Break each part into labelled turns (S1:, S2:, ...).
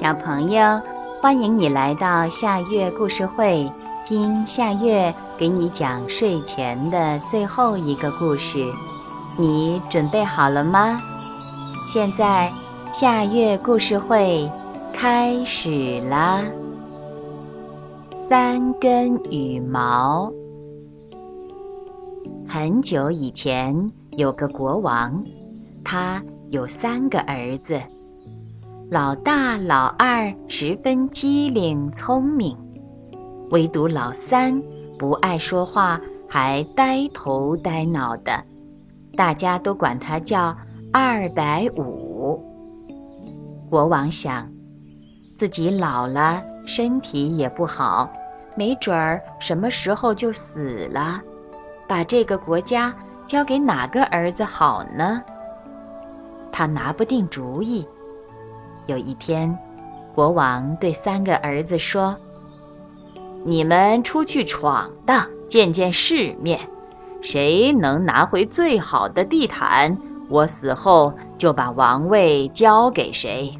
S1: 小朋友，欢迎你来到夏月故事会，听夏月给你讲睡前的最后一个故事。你准备好了吗？现在夏月故事会开始啦！三根羽毛。很久以前，有个国王，他有三个儿子。老大、老二十分机灵聪明，唯独老三不爱说话，还呆头呆脑的，大家都管他叫二百五。国王想，自己老了，身体也不好，没准儿什么时候就死了，把这个国家交给哪个儿子好呢？他拿不定主意。有一天，国王对三个儿子说：“你们出去闯荡，见见世面。谁能拿回最好的地毯，我死后就把王位交给谁。”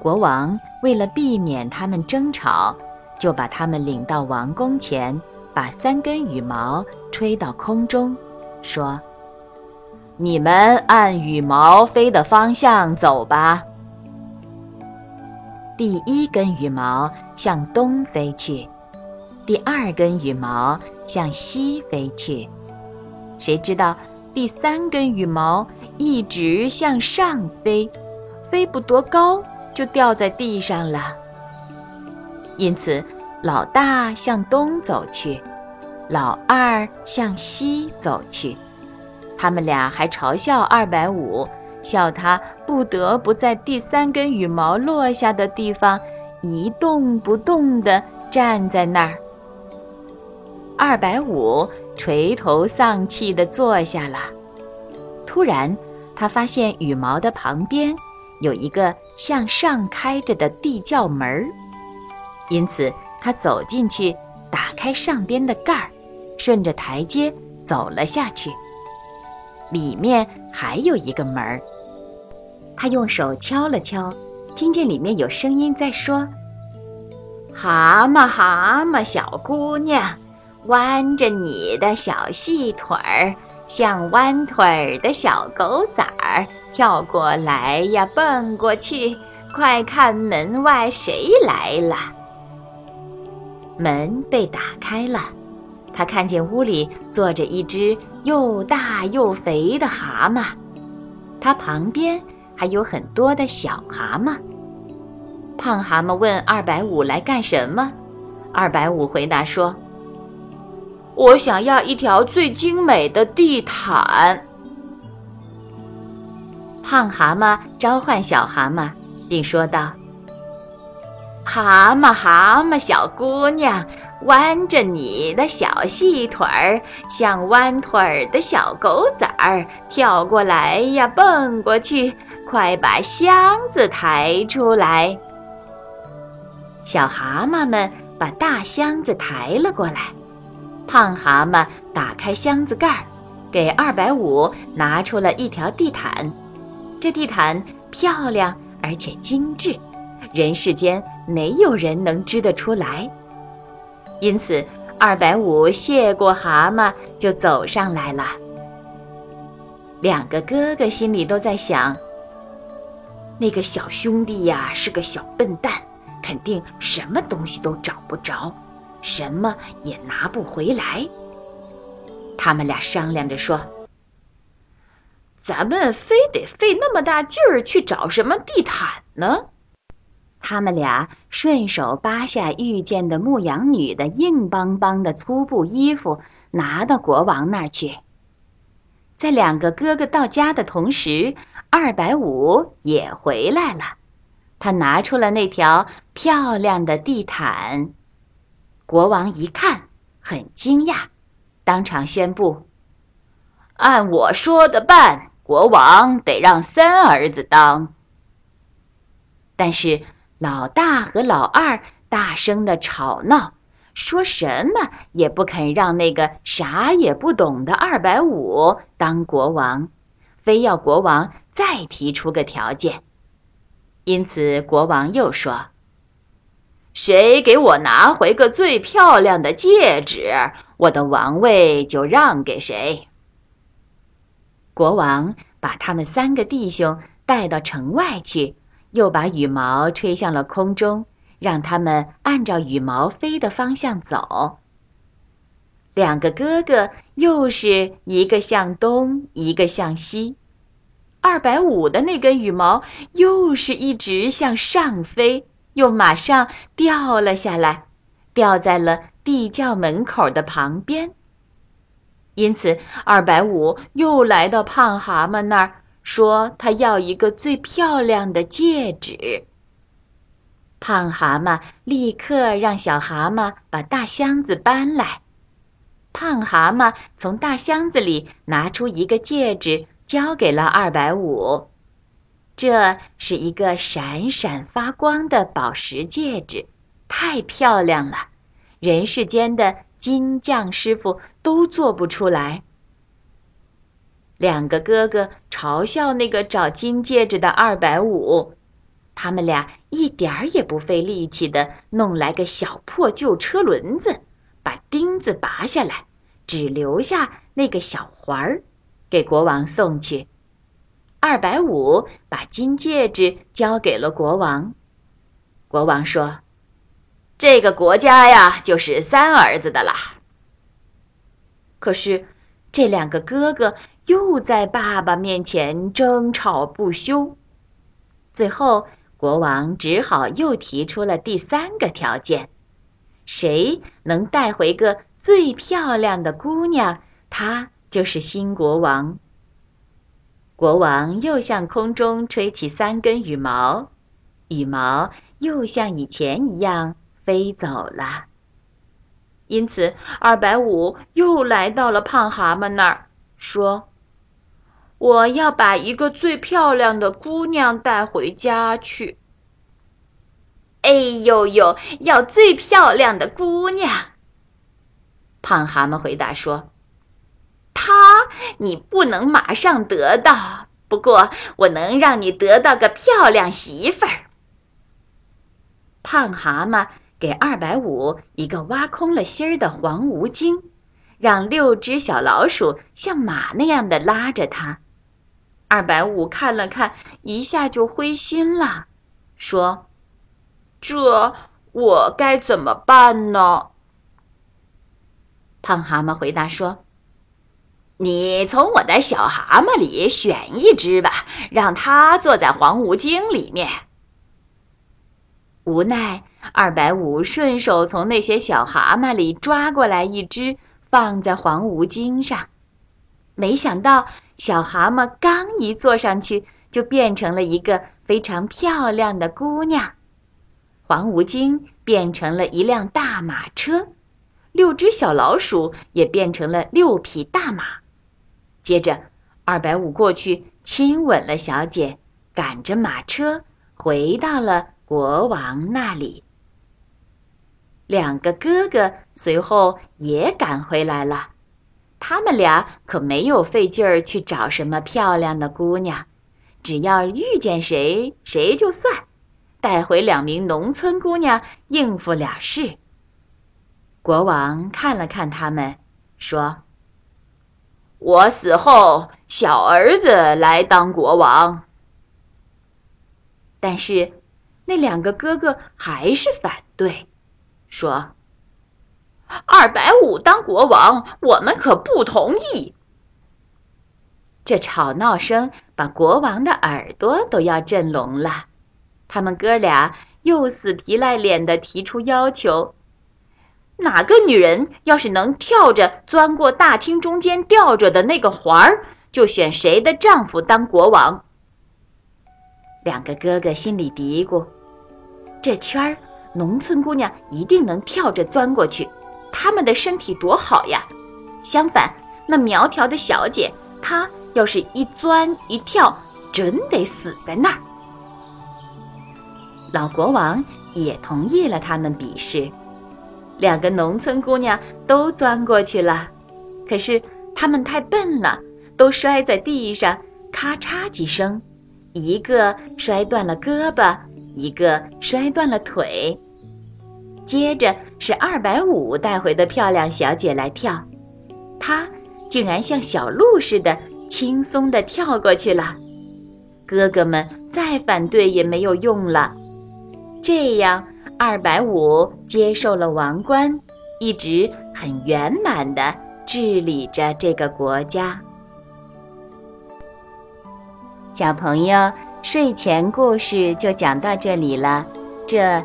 S1: 国王为了避免他们争吵，就把他们领到王宫前，把三根羽毛吹到空中，说。你们按羽毛飞的方向走吧。第一根羽毛向东飞去，第二根羽毛向西飞去。谁知道第三根羽毛一直向上飞，飞不多高就掉在地上了。因此，老大向东走去，老二向西走去。他们俩还嘲笑二百五，笑他不得不在第三根羽毛落下的地方一动不动地站在那儿。二百五垂头丧气地坐下了。突然，他发现羽毛的旁边有一个向上开着的地窖门儿，因此他走进去，打开上边的盖儿，顺着台阶走了下去。里面还有一个门儿，他用手敲了敲，听见里面有声音在说：“蛤蟆，蛤蟆，小姑娘，弯着你的小细腿儿，像弯腿儿的小狗崽儿，跳过来呀，蹦过去，快看门外谁来了？”门被打开了。他看见屋里坐着一只又大又肥的蛤蟆，它旁边还有很多的小蛤蟆。胖蛤蟆问二百五来干什么？二百五回答说：“我想要一条最精美的地毯。”胖蛤蟆召唤小蛤蟆，并说道：“蛤蟆，蛤蟆，小姑娘。”弯着你的小细腿儿，像弯腿儿的小狗崽儿，跳过来呀，蹦过去，快把箱子抬出来！小蛤蟆们把大箱子抬了过来。胖蛤蟆打开箱子盖儿，给二百五拿出了一条地毯。这地毯漂亮而且精致，人世间没有人能织得出来。因此，二百五谢过蛤蟆，就走上来了。两个哥哥心里都在想：那个小兄弟呀，是个小笨蛋，肯定什么东西都找不着，什么也拿不回来。他们俩商量着说：“咱们非得费那么大劲儿去找什么地毯呢？”他们俩顺手扒下遇见的牧羊女的硬邦邦的粗布衣服，拿到国王那儿去。在两个哥哥到家的同时，二百五也回来了。他拿出了那条漂亮的地毯。国王一看，很惊讶，当场宣布：“按我说的办，国王得让三儿子当。”但是。老大和老二大声的吵闹，说什么也不肯让那个啥也不懂的二百五当国王，非要国王再提出个条件。因此，国王又说：“谁给我拿回个最漂亮的戒指，我的王位就让给谁。”国王把他们三个弟兄带到城外去，又把羽毛吹向了空中，让他们按照羽毛飞的方向走。两个哥哥又是一个向东，一个向西。二百五的那根羽毛又是一直向上飞，又马上掉了下来，掉在了地窖门口的旁边。因此，二百五又来到胖蛤蟆那儿，说他要一个最漂亮的戒指。胖蛤蟆立刻让小蛤蟆把大箱子搬来。胖蛤蟆从大箱子里拿出一个戒指，交给了二百五。这是一个闪闪发光的宝石戒指，太漂亮了，人世间的金匠师傅都做不出来。两个哥哥嘲笑那个找金戒指的二百五，他们俩一点儿也不费力气的弄来个小破旧车轮子。把钉子拔下来，只留下那个小环儿，给国王送去。二百五把金戒指交给了国王。国王说：“这个国家呀，就是三儿子的啦。”可是，这两个哥哥又在爸爸面前争吵不休。最后，国王只好又提出了第三个条件。谁能带回个最漂亮的姑娘，他就是新国王。国王又向空中吹起三根羽毛，羽毛又像以前一样飞走了。因此，二百五又来到了胖蛤蟆那儿，说：“我要把一个最漂亮的姑娘带回家去。”哎呦呦！要最漂亮的姑娘。胖蛤蟆回答说：“她你不能马上得到，不过我能让你得到个漂亮媳妇儿。”胖蛤蟆给二百五一个挖空了心儿的黄无精，让六只小老鼠像马那样的拉着它。二百五看了看，一下就灰心了，说。这我该怎么办呢？胖蛤蟆回答说：“你从我的小蛤蟆里选一只吧，让它坐在黄无精里面。”无奈，二百五顺手从那些小蛤蟆里抓过来一只，放在黄无精上。没想到，小蛤蟆刚一坐上去，就变成了一个非常漂亮的姑娘。黄无精变成了一辆大马车，六只小老鼠也变成了六匹大马。接着，二百五过去亲吻了小姐，赶着马车回到了国王那里。两个哥哥随后也赶回来了，他们俩可没有费劲儿去找什么漂亮的姑娘，只要遇见谁，谁就算。带回两名农村姑娘应付了事。国王看了看他们，说：“我死后，小儿子来当国王。”但是，那两个哥哥还是反对，说：“二百五当国王，我们可不同意。”这吵闹声把国王的耳朵都要震聋了。他们哥俩又死皮赖脸的提出要求：哪个女人要是能跳着钻过大厅中间吊着的那个环儿，就选谁的丈夫当国王。两个哥哥心里嘀咕：这圈儿，农村姑娘一定能跳着钻过去，他们的身体多好呀！相反，那苗条的小姐，她要是一钻一跳，准得死在那儿。老国王也同意了他们比试，两个农村姑娘都钻过去了，可是她们太笨了，都摔在地上，咔嚓几声，一个摔断了胳膊，一个摔断了腿。接着是二百五带回的漂亮小姐来跳，她竟然像小鹿似的轻松地跳过去了。哥哥们再反对也没有用了，这样二百五接受了王冠，一直很圆满地治理着这个国家。小朋友，睡前故事就讲到这里了，这